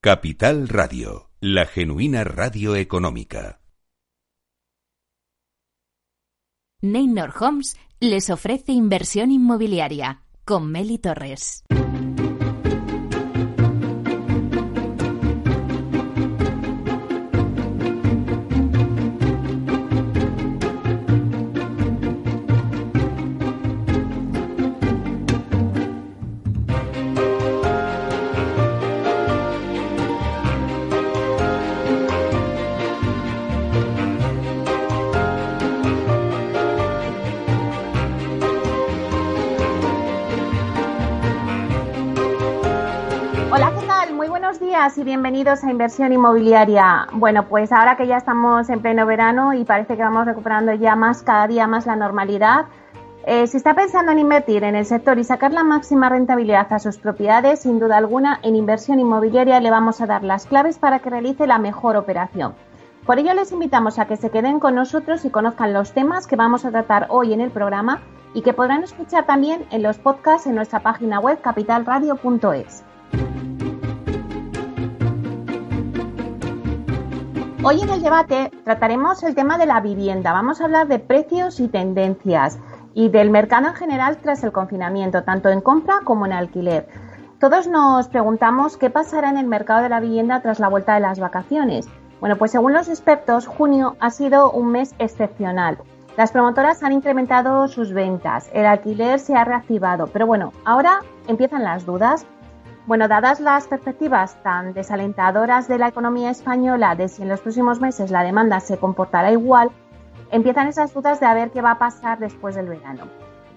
Capital Radio, la genuina radio económica. Neynor Homes les ofrece inversión inmobiliaria con Meli Torres. Y bienvenidos a Inversión Inmobiliaria. Bueno, pues ahora que ya estamos en pleno verano y parece que vamos recuperando ya más, cada día más la normalidad, eh, si está pensando en invertir en el sector y sacar la máxima rentabilidad a sus propiedades, sin duda alguna, en Inversión Inmobiliaria le vamos a dar las claves para que realice la mejor operación. Por ello les invitamos a que se queden con nosotros y conozcan los temas que vamos a tratar hoy en el programa y que podrán escuchar también en los podcasts en nuestra página web capitalradio.es. Hoy en el debate trataremos el tema de la vivienda. Vamos a hablar de precios y tendencias y del mercado en general tras el confinamiento, tanto en compra como en alquiler. Todos nos preguntamos qué pasará en el mercado de la vivienda tras la vuelta de las vacaciones. Bueno, pues según los expertos, junio ha sido un mes excepcional. Las promotoras han incrementado sus ventas, el alquiler se ha reactivado, pero bueno, ahora empiezan las dudas bueno, dadas las perspectivas tan desalentadoras de la economía española de si en los próximos meses la demanda se comportará igual, empiezan esas dudas de a ver qué va a pasar después del verano.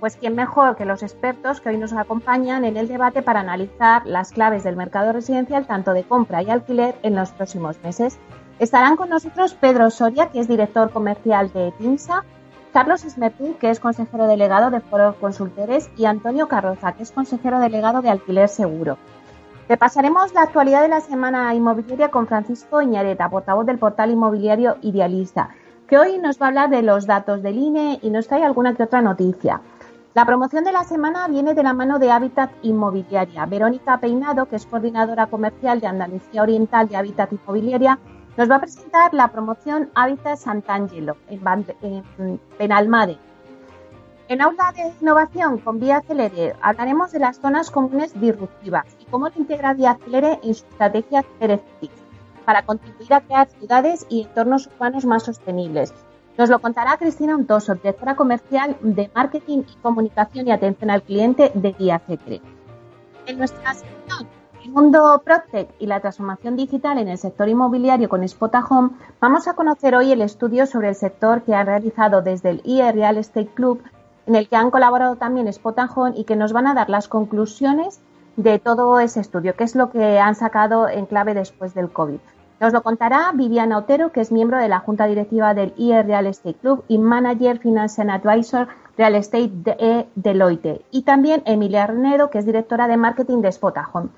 Pues quién mejor que los expertos que hoy nos acompañan en el debate para analizar las claves del mercado residencial tanto de compra y alquiler en los próximos meses. Estarán con nosotros Pedro Soria, que es director comercial de TINSA, Carlos Esmertín, que es consejero delegado de Foro Consultores, y Antonio Carroza, que es consejero delegado de Alquiler Seguro. Repasaremos la actualidad de la semana inmobiliaria con Francisco Iñareta, portavoz del portal inmobiliario Idealista, que hoy nos va a hablar de los datos del INE y nos trae alguna que otra noticia. La promoción de la semana viene de la mano de Hábitat Inmobiliaria. Verónica Peinado, que es coordinadora comercial de Andalucía Oriental de Hábitat Inmobiliaria, nos va a presentar la promoción Hábitat Sant'Angelo en, en Penalmade, en Aula de Innovación con Vía Celere hablaremos de las zonas comunes disruptivas y cómo integra Vía Celere en su estrategia Cerecis para contribuir a crear ciudades y entornos urbanos más sostenibles. Nos lo contará Cristina Untoso, directora comercial de Marketing y Comunicación y Atención al Cliente de Vía Celere. En nuestra sección el mundo PropTech y la transformación digital en el sector inmobiliario con Spota Home, vamos a conocer hoy el estudio sobre el sector que ha realizado desde el IE Real Estate Club en el que han colaborado también Spotajón y que nos van a dar las conclusiones de todo ese estudio, que es lo que han sacado en clave después del COVID. Nos lo contará Viviana Otero, que es miembro de la Junta Directiva del IE Real Estate Club y Manager Finance Advisor Real Estate de Deloitte. Y también Emilia Renedo, que es directora de marketing de Spotajón.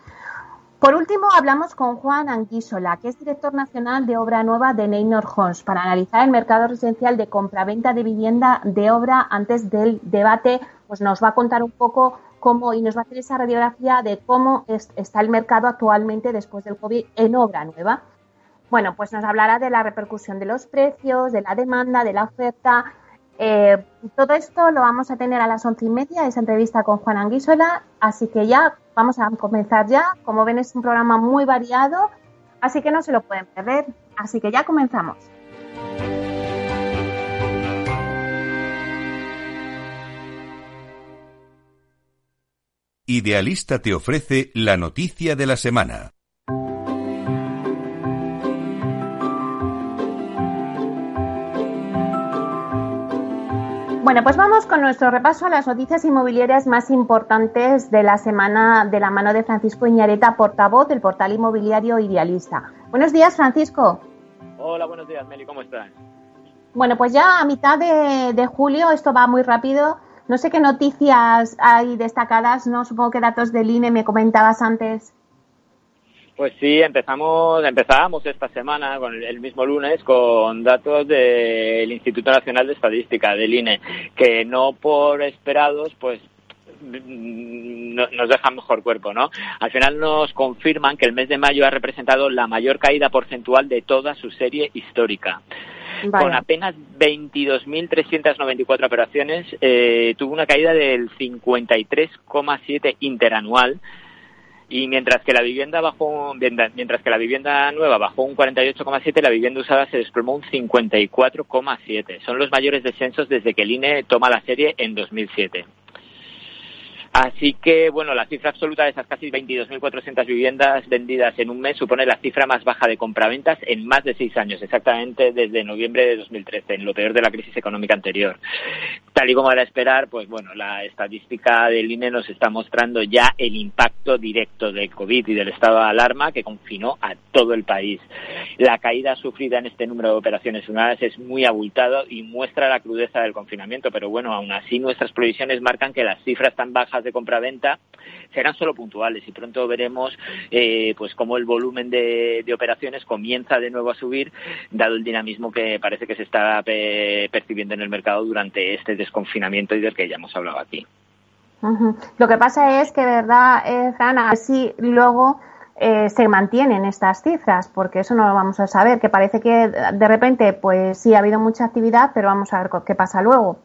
Por último, hablamos con Juan Anguisola, que es director nacional de obra nueva de Neynor Homes, para analizar el mercado residencial de compraventa de vivienda de obra antes del debate. Pues nos va a contar un poco cómo y nos va a hacer esa radiografía de cómo está el mercado actualmente después del COVID en obra nueva. Bueno, pues nos hablará de la repercusión de los precios, de la demanda, de la oferta. Eh, todo esto lo vamos a tener a las once y media, esa entrevista con Juan Anguisola. Así que ya Vamos a comenzar ya. Como ven, es un programa muy variado, así que no se lo pueden perder. Así que ya comenzamos. Idealista te ofrece la noticia de la semana. Bueno, pues vamos con nuestro repaso a las noticias inmobiliarias más importantes de la semana de la mano de Francisco Iñareta, portavoz del portal inmobiliario Idealista. Buenos días, Francisco. Hola, buenos días, Meli, ¿cómo estás? Bueno, pues ya a mitad de, de, julio, esto va muy rápido. No sé qué noticias hay destacadas, ¿no? Supongo que datos del INE me comentabas antes. Pues sí, empezamos, empezábamos esta semana, con el, mismo lunes, con datos del Instituto Nacional de Estadística, del INE, que no por esperados, pues mm, nos dejan mejor cuerpo, ¿no? Al final nos confirman que el mes de mayo ha representado la mayor caída porcentual de toda su serie histórica. Con apenas 22.394 operaciones, eh, tuvo una caída del 53,7 interanual, y mientras que la vivienda bajó mientras que la vivienda nueva bajó un 48,7 la vivienda usada se desplomó un 54,7 son los mayores descensos desde que el INE toma la serie en 2007 Así que, bueno, la cifra absoluta de esas casi 22.400 viviendas vendidas en un mes supone la cifra más baja de compraventas en más de seis años, exactamente desde noviembre de 2013, en lo peor de la crisis económica anterior. Tal y como era esperar, pues bueno, la estadística del INE nos está mostrando ya el impacto directo del COVID y del estado de alarma que confinó a todo el país. La caída sufrida en este número de operaciones unidades es muy abultado y muestra la crudeza del confinamiento, pero bueno, aún así nuestras previsiones marcan que las cifras tan bajas de compraventa serán solo puntuales y pronto veremos eh, pues cómo el volumen de, operaciones comienza de nuevo a subir dado el dinamismo que parece que se está percibiendo en el mercado durante este desconfinamiento y del que ya hemos hablado aquí. Lo que pasa es que, verdad, eh, Fran, así luego eh, se mantienen estas cifras, porque eso no lo vamos a saber, que parece que de repente, pues sí ha habido mucha actividad, pero vamos a ver qué pasa luego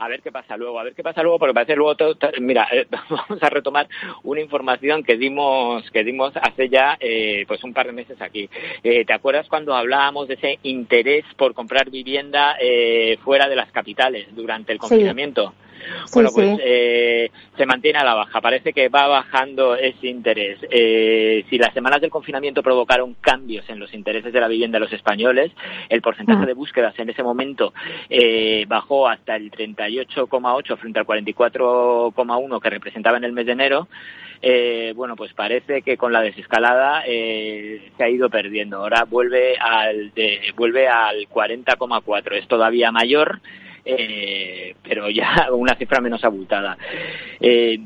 a ver qué pasa luego, a ver qué pasa luego, porque parece luego todo, mira, eh, vamos a retomar una información que dimos, que dimos hace ya eh, pues un par de meses aquí. Eh, ¿Te acuerdas cuando hablábamos de ese interés por comprar vivienda fuera de las capitales durante el confinamiento? Bueno, pues Eh, se mantiene a la baja. Parece que va bajando ese interés. Eh, si las semanas del confinamiento provocaron cambios en los intereses de la vivienda de los españoles, el porcentaje de búsquedas en ese momento eh, bajó hasta el 38,8 frente al 44,1 que representaba en el mes de enero. Eh, bueno, pues parece que con la desescalada eh, se ha ido perdiendo. Ahora vuelve al, de, vuelve al 40,4. Es todavía mayor eh, pero ya una cifra menos abultada. Eh,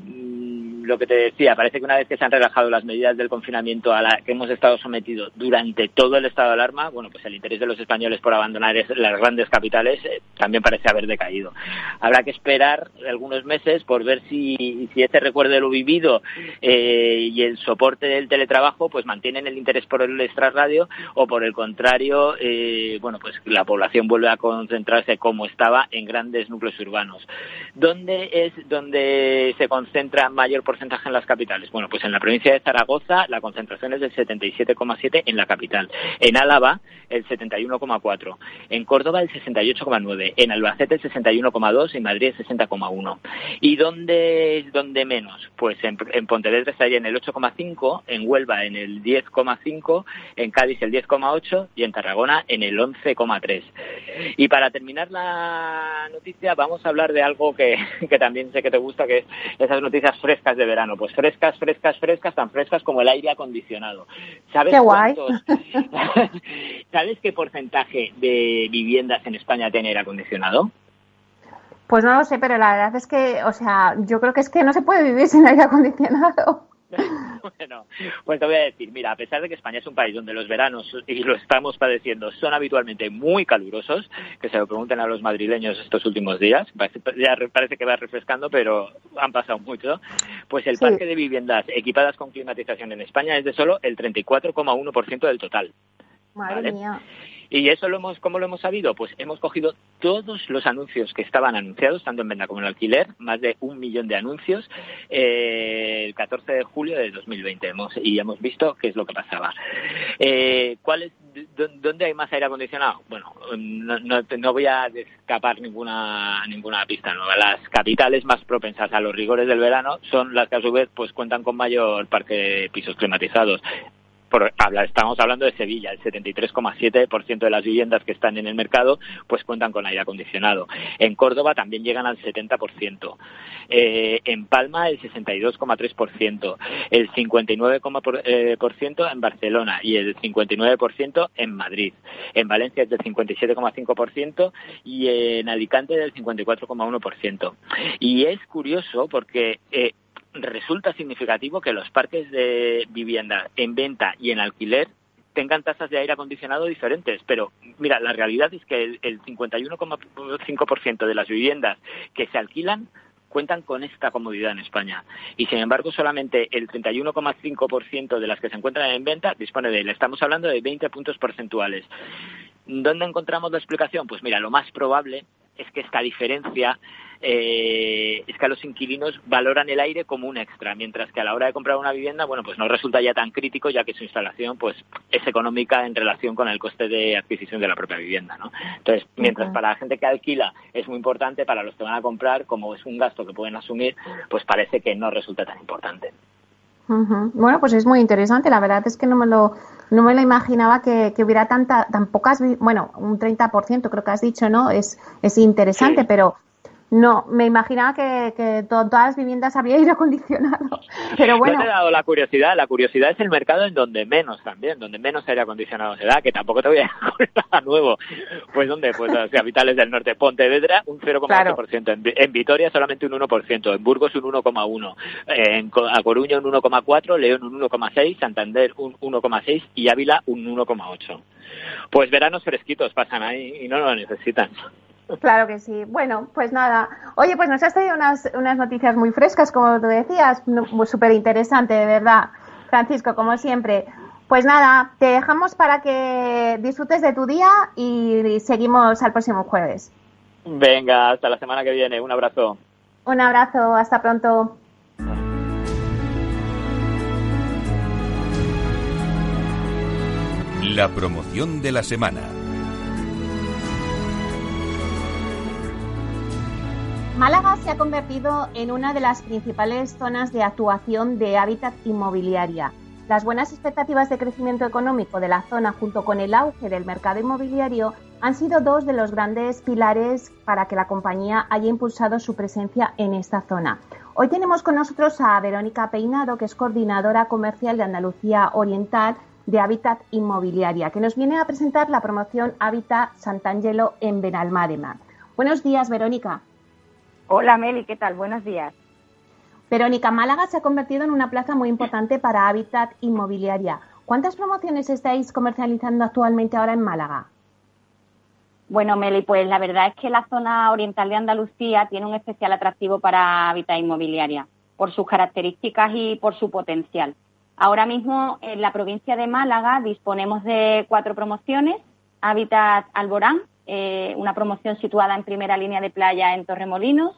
lo que te decía, parece que una vez que se han relajado las medidas del confinamiento a la que hemos estado sometidos durante todo el estado de alarma, bueno, pues el interés de los españoles por abandonar las grandes capitales eh, también parece haber decaído. Habrá que esperar algunos meses por ver si, si este recuerdo de lo vivido eh, y el soporte del teletrabajo pues mantienen el interés por el extrarradio o por el contrario, eh, bueno, pues la población vuelve a concentrarse como estaba en grandes núcleos urbanos. ¿Dónde es donde se concentra mayor porcentaje en las capitales? Bueno, pues en la provincia de Zaragoza la concentración es del 77,7 en la capital. En Álava el 71,4. En Córdoba el 68,9. En Albacete el 61,2 y en Madrid el 60,1. ¿Y dónde es donde menos? Pues en, Pontevedra estaría en el 8,5, en Huelva en el 10,5, en Cádiz el 10,8 y en Tarragona en el 11,3. Y para terminar la noticia vamos a hablar de algo que, que también sé que te gusta, que es esas noticias frescas de verano, pues frescas, frescas, frescas, tan frescas como el aire acondicionado. ¿Sabes qué guay. ¿Sabes qué porcentaje de viviendas en España tiene aire acondicionado? Pues no lo sé, pero la verdad es que, o sea, yo creo que es que no se puede vivir sin aire acondicionado. bueno, pues te voy a decir, mira, a pesar de que España es un país donde los veranos, y lo estamos padeciendo, son habitualmente muy calurosos, que se lo pregunten a los madrileños estos últimos días, ya parece que va refrescando, pero han pasado mucho, pues el parque de viviendas equipadas con climatización en España es de solo el 34,1% del total. Madre mía. Y eso lo hemos, ¿cómo lo hemos sabido? Pues hemos cogido todos los anuncios que estaban anunciados, tanto en venta como en alquiler, más de un millón de anuncios, eh, el 14 de julio de 2020, hemos, y hemos visto qué es lo que pasaba. Eh, ¿cuál es, ¿Dónde hay más aire acondicionado? Bueno, no, no, voy a escapar ninguna, ninguna pista nueva. Las capitales más propensas a los rigores del verano son las que a su vez pues cuentan con mayor parque de pisos climatizados estamos hablando de Sevilla, el 73,7% de las viviendas que están en el mercado pues cuentan con aire acondicionado. En Córdoba también llegan al 70%. Eh, en Palma el 62,3%, el 59% eh, en Barcelona y el 59% en Madrid. En Valencia es del 57,5% y en Alicante del 54,1%. Y es curioso porque eh, resulta significativo que los parques de vivienda en venta y en alquiler tengan tasas de aire acondicionado diferentes, pero mira, la realidad es que el, 51,5% de las viviendas que se alquilan cuentan con esta comodidad en España. Y sin embargo, solamente el 31,5% de las que se encuentran en venta dispone de él. Estamos hablando de 20 puntos porcentuales. ¿Dónde encontramos la explicación? Pues mira, lo más probable es que esta diferencia eh, es que a los inquilinos valoran el aire como un extra, mientras que a la hora de comprar una vivienda, bueno, pues no resulta ya tan crítico, ya que su instalación, pues, es económica en relación con el coste de adquisición de la propia vivienda, ¿no? Entonces, mientras para la gente que alquila es muy importante, para los que van a comprar, como es un gasto que pueden asumir, pues parece que no resulta tan importante. Bueno, pues es muy interesante. La verdad es que no me lo, no me lo imaginaba que, hubiera tanta, tan pocas, bueno, un 30% creo que has dicho, ¿no? Es, es interesante, pero no, me imaginaba que, todas las viviendas había aire acondicionado. Pero bueno. No te he dado la curiosidad. La curiosidad es el mercado en donde menos también, donde menos aire acondicionado se da, que tampoco te voy a decir nada nuevo. Pues ¿dónde? Pues las capitales del norte. Pontevedra, un 0,8%. En, en, Vitoria, solamente un 1%. En Burgos, un 1,1%. En A Coruña, un 1,4%. León, un 1,6%. Santander, un 1,6%. Y Ávila, un 1,8%. Pues veranos fresquitos pasan ahí y no lo necesitan. Claro que sí. Bueno, pues nada. Oye, pues nos has traído unas, unas noticias muy frescas, como tú decías, súper interesante, de verdad. Francisco, como siempre. Pues nada, te dejamos para que disfrutes de tu día y seguimos al próximo jueves. Venga, hasta la semana que viene. Un abrazo. Un abrazo, hasta pronto. La promoción de la semana. Málaga se ha convertido en una de las principales zonas de actuación de hábitat inmobiliaria. Las buenas expectativas de crecimiento económico de la zona junto con el auge del mercado inmobiliario han sido dos de los grandes pilares para que la compañía haya impulsado su presencia en esta zona. Hoy tenemos con nosotros a Verónica Peinado, que es coordinadora comercial de Andalucía Oriental de Hábitat Inmobiliaria, que nos viene a presentar la promoción Hábitat Sant'Angelo en Benalmádena. Buenos días, Verónica. Hola Meli, ¿qué tal? Buenos días. Verónica, Málaga se ha convertido en una plaza muy importante para Hábitat Inmobiliaria. ¿Cuántas promociones estáis comercializando actualmente ahora en Málaga? Bueno, Meli, pues la verdad es que la zona oriental de Andalucía tiene un especial atractivo para Hábitat Inmobiliaria, por sus características y por su potencial. Ahora mismo en la provincia de Málaga disponemos de cuatro promociones, Hábitat Alborán, eh, una promoción situada en primera línea de playa en Torremolinos,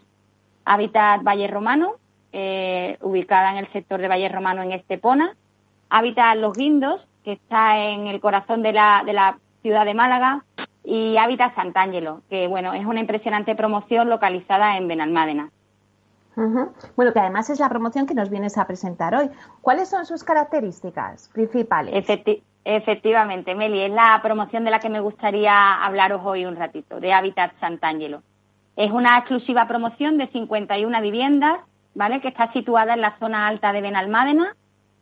Hábitat Valle Romano, eh, ubicada en el sector de Valle Romano en Estepona, Hábitat Los Guindos, que está en el corazón de la, de la ciudad de Málaga, y Hábitat Sant'Angelo, que bueno, es una impresionante promoción localizada en Benalmádena. Bueno, que además es la promoción que nos vienes a presentar hoy. ¿Cuáles son sus características principales? Efectivamente, Meli, es la promoción de la que me gustaría hablaros hoy un ratito, de Hábitat Sant'Angelo. Es una exclusiva promoción de 51 viviendas, ¿vale? Que está situada en la zona alta de Benalmádena,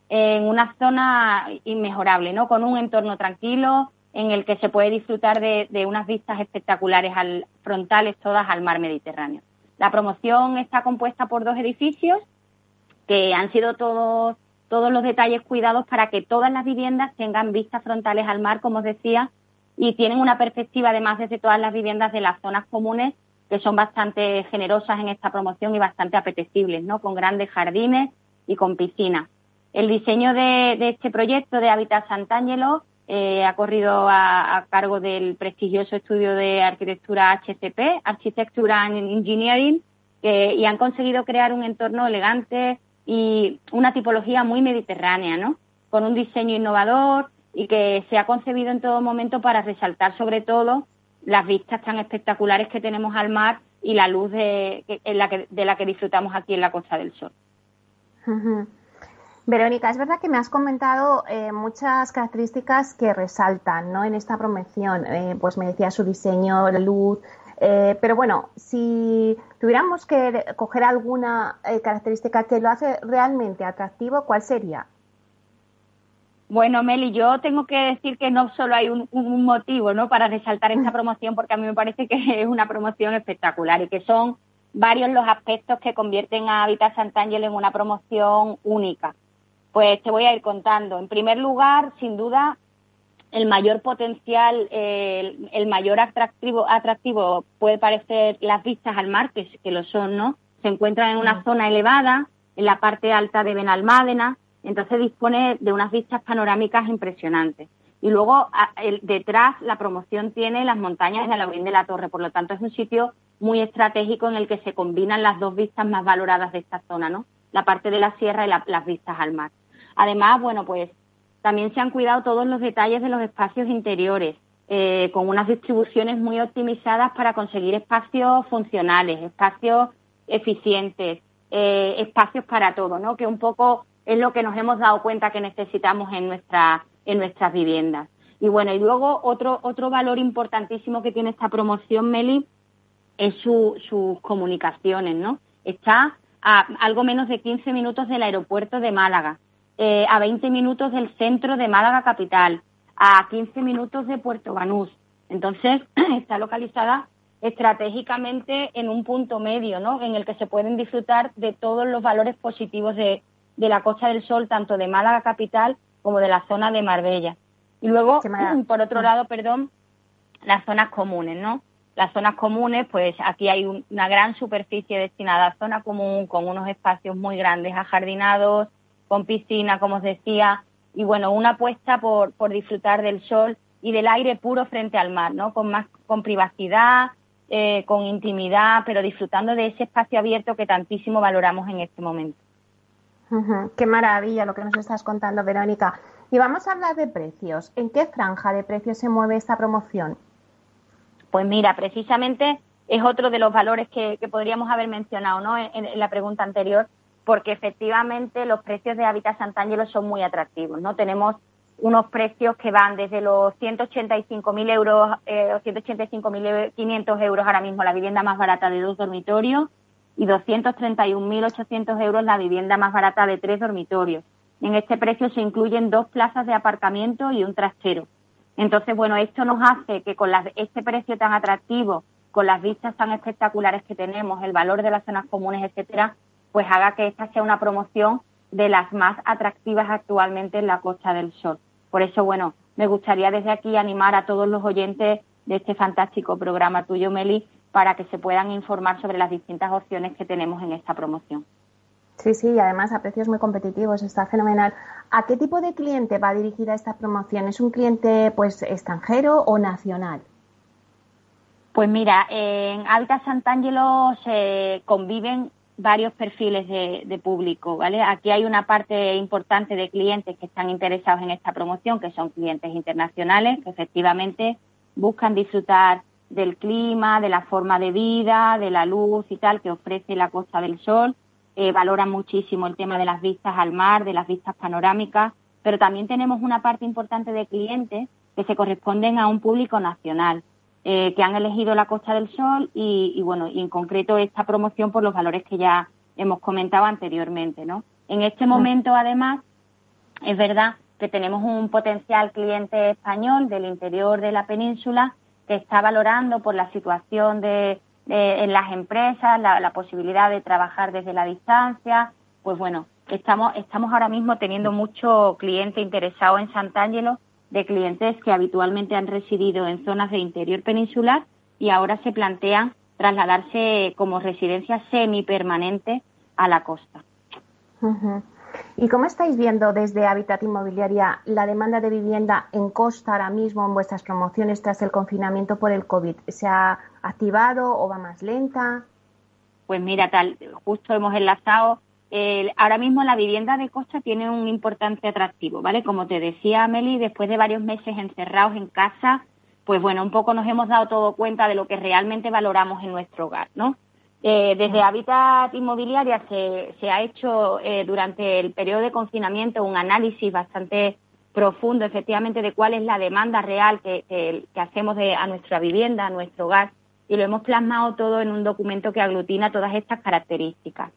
en una zona inmejorable, ¿no? Con un entorno tranquilo, en el que se puede disfrutar de, de unas vistas espectaculares al, frontales todas al mar Mediterráneo. La promoción está compuesta por dos edificios que han sido todos todos los detalles cuidados para que todas las viviendas tengan vistas frontales al mar, como os decía, y tienen una perspectiva además desde todas las viviendas de las zonas comunes que son bastante generosas en esta promoción y bastante apetecibles, ¿no? Con grandes jardines y con piscinas. El diseño de, este proyecto de Hábitat Sant'Angelo eh, ha corrido a, cargo del prestigioso estudio de arquitectura HCP, Architecture and Engineering, y han conseguido crear un entorno elegante, y una tipología muy mediterránea, ¿no? Con un diseño innovador y que se ha concebido en todo momento para resaltar sobre todo las vistas tan espectaculares que tenemos al mar y la luz de, la, que, de la que disfrutamos aquí en la Costa del Sol. Verónica, es verdad que me has comentado eh, muchas características que resaltan ¿no? en esta promoción. Eh, pues me decía su diseño, la luz, eh, pero bueno, si tuviéramos que coger alguna eh, característica que lo hace realmente atractivo, ¿cuál sería? Bueno, Meli, yo tengo que decir que no solo hay un, motivo ¿no? para resaltar esta promoción, porque a mí me parece que es una promoción espectacular y que son varios los aspectos que convierten a Habitat Sant'Angelo en una promoción única. Pues te voy a ir contando. En primer lugar, sin duda, el mayor potencial, el, mayor atractivo, atractivo puede parecer las vistas al mar, que, que lo son, ¿no? se encuentra en una zona elevada, en la parte alta de Benalmádena, entonces dispone de unas vistas panorámicas impresionantes. Y luego detrás la promoción tiene las montañas de Laurín de la Torre, por lo tanto es un sitio muy estratégico en el que se combinan las dos vistas más valoradas de esta zona, ¿no? La parte de la sierra y las vistas al mar. Además, bueno, pues también se han cuidado todos los detalles de los espacios interiores, eh, con unas distribuciones muy optimizadas para conseguir espacios funcionales, espacios eficientes, eh, espacios para todo, ¿no? Que un poco es lo que nos hemos dado cuenta que necesitamos en, nuestra, en nuestras viviendas. Y bueno, y luego otro, otro valor importantísimo que tiene esta promoción, Meli, es su, sus comunicaciones, ¿no? Está a algo menos de 15 minutos del aeropuerto de Málaga, eh, a 20 minutos del centro de Málaga capital, a 15 minutos de Puerto Banús. Entonces, está localizada estratégicamente en un punto medio, ¿no? En el que se pueden disfrutar de todos los valores positivos de, de la Costa del Sol, tanto de Málaga capital como de la zona de Marbella. Y luego, por otro lado, perdón, las zonas comunes, ¿no? Las zonas comunes, pues aquí hay una gran superficie destinada a zona común, con unos espacios muy grandes ajardinados, con piscina, como os decía, y bueno, una apuesta por, por disfrutar del sol y del aire puro frente al mar, ¿no? Con más, con privacidad, eh, con intimidad, pero disfrutando de ese espacio abierto que tantísimo valoramos en este momento. Qué maravilla lo que nos estás contando, Verónica. Y vamos a hablar de precios. ¿En qué franja de precios se mueve esta promoción? Pues mira, precisamente es otro de los valores que, podríamos haber mencionado ¿no? En, la pregunta anterior, porque efectivamente los precios de Hábitat Sant'Angelo son muy atractivos. ¿no? Tenemos unos precios que van desde los 185.000 euros eh, o 185.500 euros ahora mismo la vivienda más barata de dos dormitorios y 231.800 euros la vivienda más barata de tres dormitorios. En este precio se incluyen dos plazas de aparcamiento y un trastero. Entonces, bueno, esto nos hace que con este precio tan atractivo, con las vistas tan espectaculares que tenemos, el valor de las zonas comunes, etcétera, pues haga que esta sea una promoción de las más atractivas actualmente en la Costa del Sol. Por eso, bueno, me gustaría desde aquí animar a todos los oyentes de este fantástico programa tuyo, Meli, para que se puedan informar sobre las distintas opciones que tenemos en esta promoción. Sí, sí, y además a precios muy competitivos, está fenomenal. ¿A qué tipo de cliente va dirigida esta promoción? ¿Es un cliente pues extranjero o nacional? Pues mira, en Alta Sant'Angelo se conviven varios perfiles de, de, público, ¿vale? Aquí hay una parte importante de clientes que están interesados en esta promoción, que son clientes internacionales, que efectivamente buscan disfrutar del clima, de la forma de vida, de la luz y tal que ofrece la Costa del Sol. Eh, valoran muchísimo el tema de las vistas al mar, de las vistas panorámicas, pero también tenemos una parte importante de clientes que se corresponden a un público nacional, eh, que han elegido la Costa del Sol y, y, bueno, y en concreto esta promoción por los valores que ya hemos comentado anteriormente, ¿no? En este momento, además, es verdad que tenemos un potencial cliente español del interior de la península que está valorando por la situación de, en las empresas, la, posibilidad de trabajar desde la distancia, pues bueno, estamos, estamos ahora mismo teniendo mucho cliente interesado en Sant'Angelo, de clientes que habitualmente han residido en zonas de interior peninsular y ahora se plantean trasladarse como residencia semipermanente a la costa. ¿Y cómo estáis viendo desde Habitat Inmobiliaria la demanda de vivienda en costa ahora mismo en vuestras promociones tras el confinamiento por el COVID? ¿Se ha activado o va más lenta? Pues mira, tal, justo hemos enlazado. Ahora mismo la vivienda de costa tiene un importante atractivo, ¿vale? Como te decía Meli, después de varios meses encerrados en casa, pues bueno, un poco nos hemos dado todo cuenta de lo que realmente valoramos en nuestro hogar, ¿no? Eh, desde Habitat Inmobiliaria se, ha hecho eh, durante el periodo de confinamiento un análisis bastante profundo, efectivamente, de cuál es la demanda real que, hacemos de, a nuestra vivienda, a nuestro hogar, y lo hemos plasmado todo en un documento que aglutina todas estas características.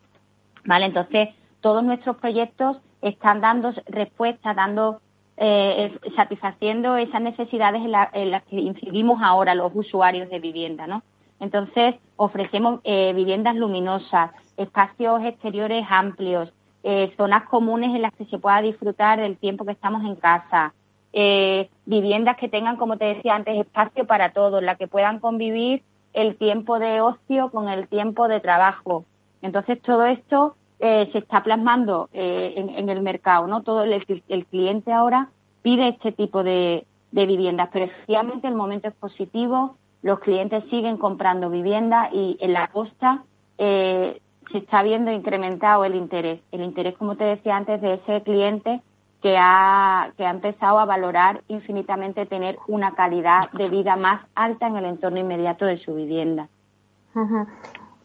¿Vale? Entonces, todos nuestros proyectos están dando respuesta, dando, eh, satisfaciendo esas necesidades en, en las que incidimos ahora los usuarios de vivienda, ¿no? Entonces, ofrecemos eh, viviendas luminosas, espacios exteriores amplios, eh, zonas comunes en las que se pueda disfrutar del tiempo que estamos en casa, eh, viviendas que tengan, como te decía antes, espacio para todos, la que puedan convivir el tiempo de ocio con el tiempo de trabajo, Entonces, todo esto eh, se está plasmando eh, en, el mercado, ¿no? Todo el, cliente ahora pide este tipo de, viviendas, pero efectivamente el momento es positivo, los clientes siguen comprando viviendas y en la costa eh, se está viendo incrementado el interés. El interés, como te decía antes, de ese cliente que ha, que ha empezado a valorar infinitamente tener una calidad de vida más alta en el entorno inmediato de su vivienda.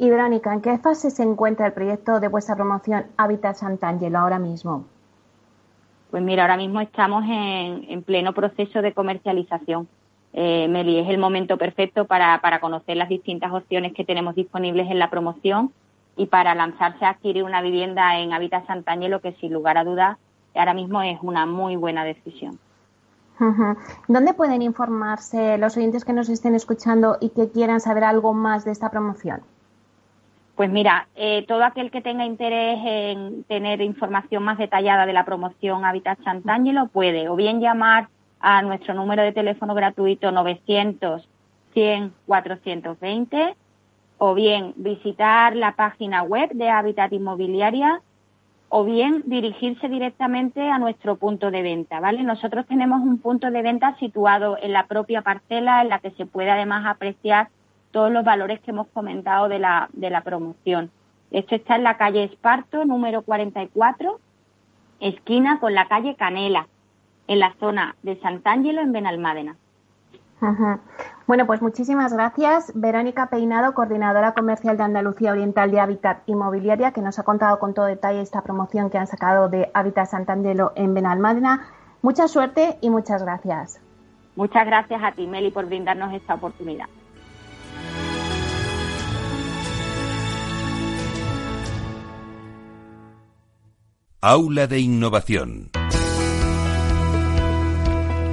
Y Verónica, ¿en qué fase se encuentra el proyecto de vuestra promoción Hábitat Sant'Angelo ahora mismo? Pues mira, ahora mismo estamos en, pleno proceso de comercialización. Eh, Meli, es el momento perfecto para, para conocer las distintas opciones que tenemos disponibles en la promoción y para lanzarse a adquirir una vivienda en Hábitat Sant'Angelo, que sin lugar a dudas ahora mismo es una muy buena decisión. ¿Dónde pueden informarse los oyentes que nos estén escuchando y que quieran saber algo más de esta promoción? Pues mira, eh, todo aquel que tenga interés en tener información más detallada de la promoción Habitat Sant'Angelo puede o bien llamar a nuestro número de teléfono gratuito 900 100 420 o bien visitar la página web de Habitat Inmobiliaria o bien dirigirse directamente a nuestro punto de venta, ¿vale? Nosotros tenemos un punto de venta situado en la propia parcela en la que se puede además apreciar todos los valores que hemos comentado de la, de la promoción. Esto está en la calle Esparto, número 44, esquina con la calle Canela, en la zona de Sant'Angelo, en Benalmádena. Bueno, pues muchísimas gracias. Verónica Peinado, coordinadora comercial de Andalucía Oriental de Hábitat Inmobiliaria, que nos ha contado con todo detalle esta promoción que han sacado de Hábitat Sant'Angelo en Benalmádena. Mucha suerte y muchas gracias. Muchas gracias a ti, Meli, por brindarnos esta oportunidad. Aula de Innovación.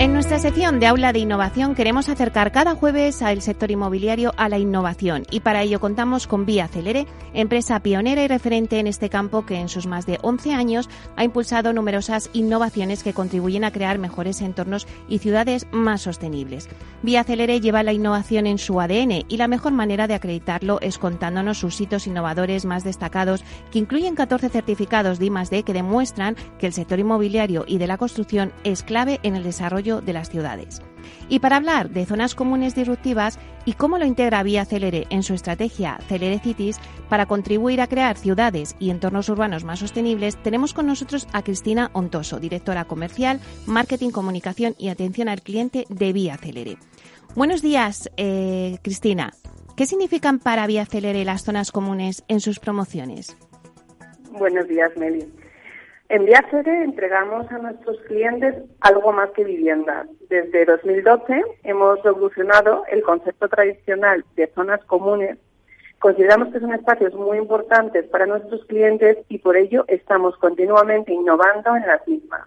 En nuestra sección de Aula de Innovación queremos acercar cada jueves al sector inmobiliario a la innovación y para ello contamos con Vía Celere, empresa pionera y referente en este campo que en sus más de 11 años ha impulsado numerosas innovaciones que contribuyen a crear mejores entornos y ciudades más sostenibles. Vía Celere lleva la innovación en su ADN y la mejor manera de acreditarlo es contándonos sus hitos innovadores más destacados que incluyen 14 certificados de I+D que demuestran que el sector inmobiliario y de la construcción es clave en el desarrollo de las ciudades. Y para hablar de zonas comunes disruptivas y cómo lo integra Vía Celere en su estrategia Celere Cities para contribuir a crear ciudades y entornos urbanos más sostenibles, tenemos con nosotros a Cristina Ontoso, directora comercial, marketing, comunicación y atención al cliente de Vía Celere. Buenos días, eh, Cristina. ¿Qué significan para Vía Celere las zonas comunes en sus promociones? Buenos días, Meli. En Viacere entregamos a nuestros clientes algo más que viviendas. Desde 2012 hemos revolucionado el concepto tradicional de zonas comunes. Consideramos que son espacios muy importantes para nuestros clientes y por ello estamos continuamente innovando en las mismas.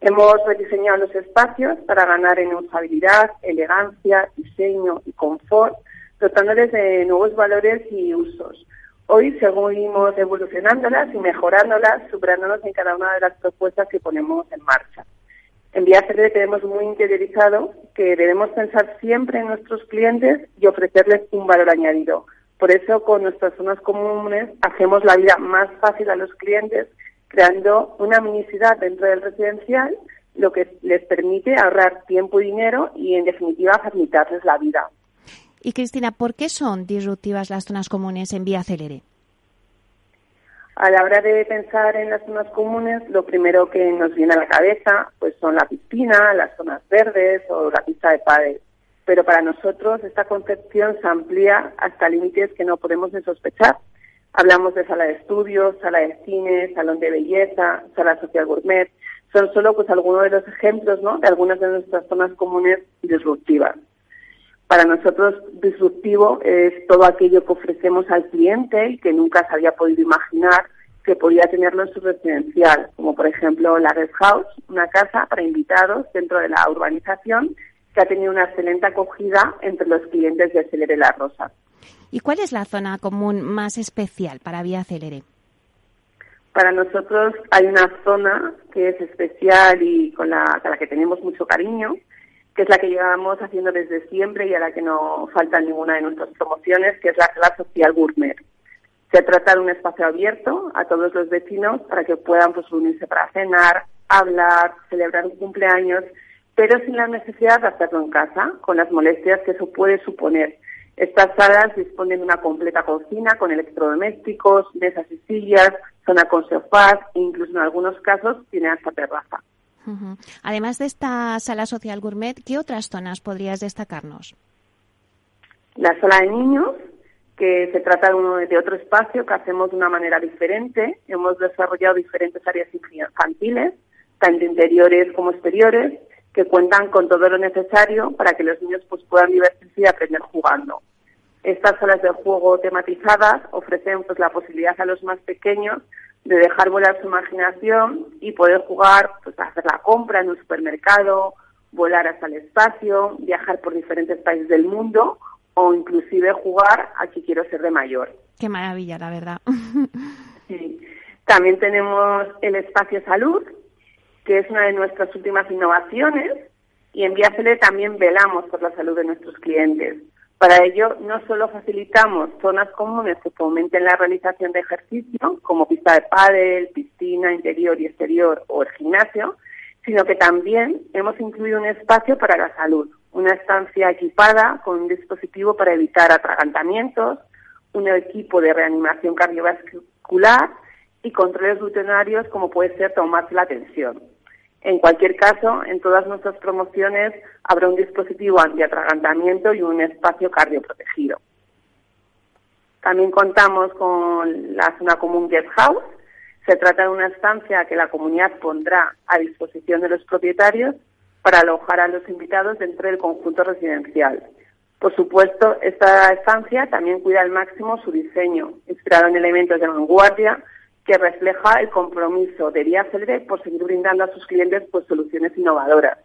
Hemos rediseñado los espacios para ganar en usabilidad, elegancia, diseño y confort, dotándoles de nuevos valores y usos Hoy seguimos evolucionándolas y mejorándolas, superándonos en cada una de las propuestas que ponemos en marcha. En Vía tenemos muy interiorizado que debemos pensar siempre en nuestros clientes y ofrecerles un valor añadido. Por eso, con nuestras zonas comunes, hacemos la vida más fácil a los clientes, creando una minicidad dentro del residencial, lo que les permite ahorrar tiempo y dinero y, en definitiva, facilitarles la vida. Y Cristina, ¿por qué son disruptivas las zonas comunes en vía Celere? A la hora de pensar en las zonas comunes, lo primero que nos viene a la cabeza pues son la piscina, las zonas verdes o la pista de pádel. Pero para nosotros esta concepción se amplía hasta límites que no podemos ni sospechar. Hablamos de sala de estudios, sala de cine, salón de belleza, sala social gourmet. Son solo pues algunos de los ejemplos ¿no? de algunas de nuestras zonas comunes disruptivas. Para nosotros, disruptivo es todo aquello que ofrecemos al cliente y que nunca se había podido imaginar que podía tenerlo en su residencial, como por ejemplo la Red House, una casa para invitados dentro de la urbanización que ha tenido una excelente acogida entre los clientes de Celere La Rosa. ¿Y cuál es la zona común más especial para Vía Celere? Para nosotros hay una zona que es especial y con la, a la que tenemos mucho cariño, que es la que llevamos haciendo desde siempre y a la que no falta ninguna de nuestras promociones, que es la sala social gourmet. Se trata de un espacio abierto a todos los vecinos para que puedan pues, unirse para cenar, hablar, celebrar un cumpleaños, pero sin la necesidad de hacerlo en casa, con las molestias que eso puede suponer. Estas salas disponen de una completa cocina con electrodomésticos, mesas y sillas, zona con sofás e incluso en algunos casos tiene hasta terraza. Además de esta sala social gourmet, ¿qué otras zonas podrías destacarnos? La sala de niños, que se trata de, uno, de otro espacio que hacemos de una manera diferente. Hemos desarrollado diferentes áreas infantiles, tanto interiores como exteriores, que cuentan con todo lo necesario para que los niños pues, puedan divertirse y aprender jugando. Estas salas de juego tematizadas ofrecen pues, la posibilidad a los más pequeños de dejar volar su imaginación y poder jugar, pues hacer la compra en un supermercado, volar hasta el espacio, viajar por diferentes países del mundo o inclusive jugar a que quiero ser de mayor. Qué maravilla, la verdad. sí. También tenemos el espacio salud, que es una de nuestras últimas innovaciones, y en Viacele también velamos por la salud de nuestros clientes. Para ello, no solo facilitamos zonas comunes que fomenten la realización de ejercicio, como pista de pádel, piscina interior y exterior o el gimnasio, sino que también hemos incluido un espacio para la salud, una estancia equipada con un dispositivo para evitar atragantamientos, un equipo de reanimación cardiovascular y controles rutinarios como puede ser tomarse la tensión. En cualquier caso, en todas nuestras promociones habrá un dispositivo antiatragantamiento y un espacio cardioprotegido. También contamos con la zona común Guest House. Se trata de una estancia que la comunidad pondrá a disposición de los propietarios para alojar a los invitados dentro del conjunto residencial. Por supuesto, esta estancia también cuida al máximo su diseño, inspirado en elementos de vanguardia que refleja el compromiso de Vía Célere por seguir brindando a sus clientes pues, soluciones innovadoras.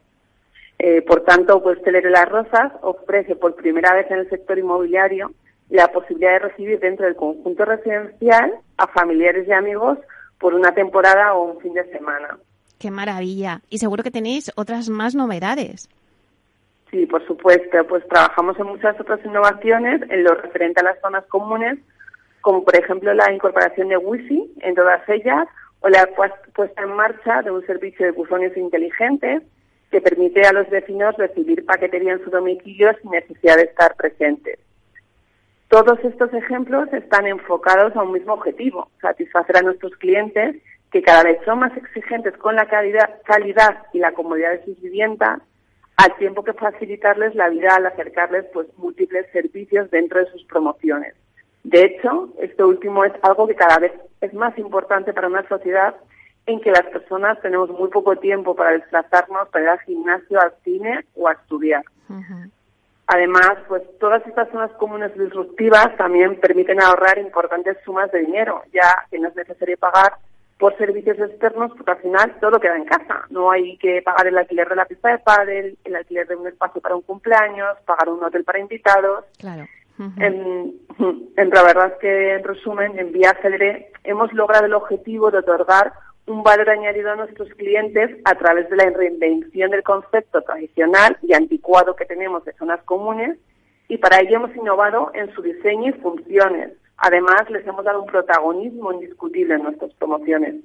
Eh, por tanto, pues Celere Las Rosas ofrece por primera vez en el sector inmobiliario la posibilidad de recibir dentro del conjunto residencial a familiares y amigos por una temporada o un fin de semana. ¡Qué maravilla! Y seguro que tenéis otras más novedades. Sí, por supuesto. Pues trabajamos en muchas otras innovaciones en lo referente a las zonas comunes como por ejemplo la incorporación de Wi-Fi en todas ellas o la puesta en marcha de un servicio de buzones inteligentes que permite a los vecinos recibir paquetería en su domicilio sin necesidad de estar presentes. Todos estos ejemplos están enfocados a un mismo objetivo, satisfacer a nuestros clientes que cada vez son más exigentes con la calidad, calidad y la comodidad de sus viviendas, al tiempo que facilitarles la vida al acercarles pues múltiples servicios dentro de sus promociones. De hecho, esto último es algo que cada vez es más importante para una sociedad en que las personas tenemos muy poco tiempo para desplazarnos, para ir al gimnasio, al cine o a estudiar. Además, pues todas estas zonas comunes disruptivas también permiten ahorrar importantes sumas de dinero, ya que no es necesario pagar por servicios externos porque al final todo queda en casa. No hay que pagar el alquiler de la pista de pádel, el alquiler de un espacio para un cumpleaños, pagar un hotel para invitados. Claro en, la verdad es que, en resumen, en Vía Cedre hemos logrado el objetivo de otorgar un valor añadido a nuestros clientes a través de la reinvención del concepto tradicional y anticuado que tenemos de zonas comunes y para ello hemos innovado en su diseño y funciones. Además, les hemos dado un protagonismo indiscutible en nuestras promociones.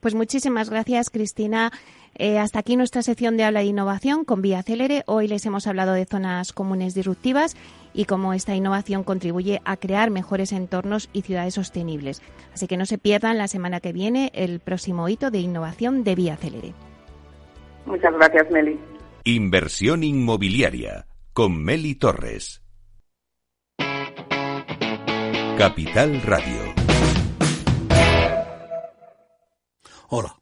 Pues muchísimas gracias, Cristina. Eh, hasta aquí nuestra sección de habla de innovación con Vía Célere. Hoy les hemos hablado de zonas comunes disruptivas y cómo esta innovación contribuye a crear mejores entornos y ciudades sostenibles. Así que no se pierdan la semana que viene el próximo hito de innovación de Vía Célere. Muchas gracias, Meli. Inversión inmobiliaria con Meli Torres. Capital Radio. Hola.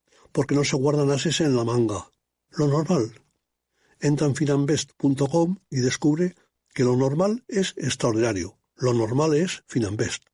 Porque no se guardan ases en la manga. Lo normal. Entra en finanvest.com y descubre que lo normal es extraordinario. Lo normal es Finanvest.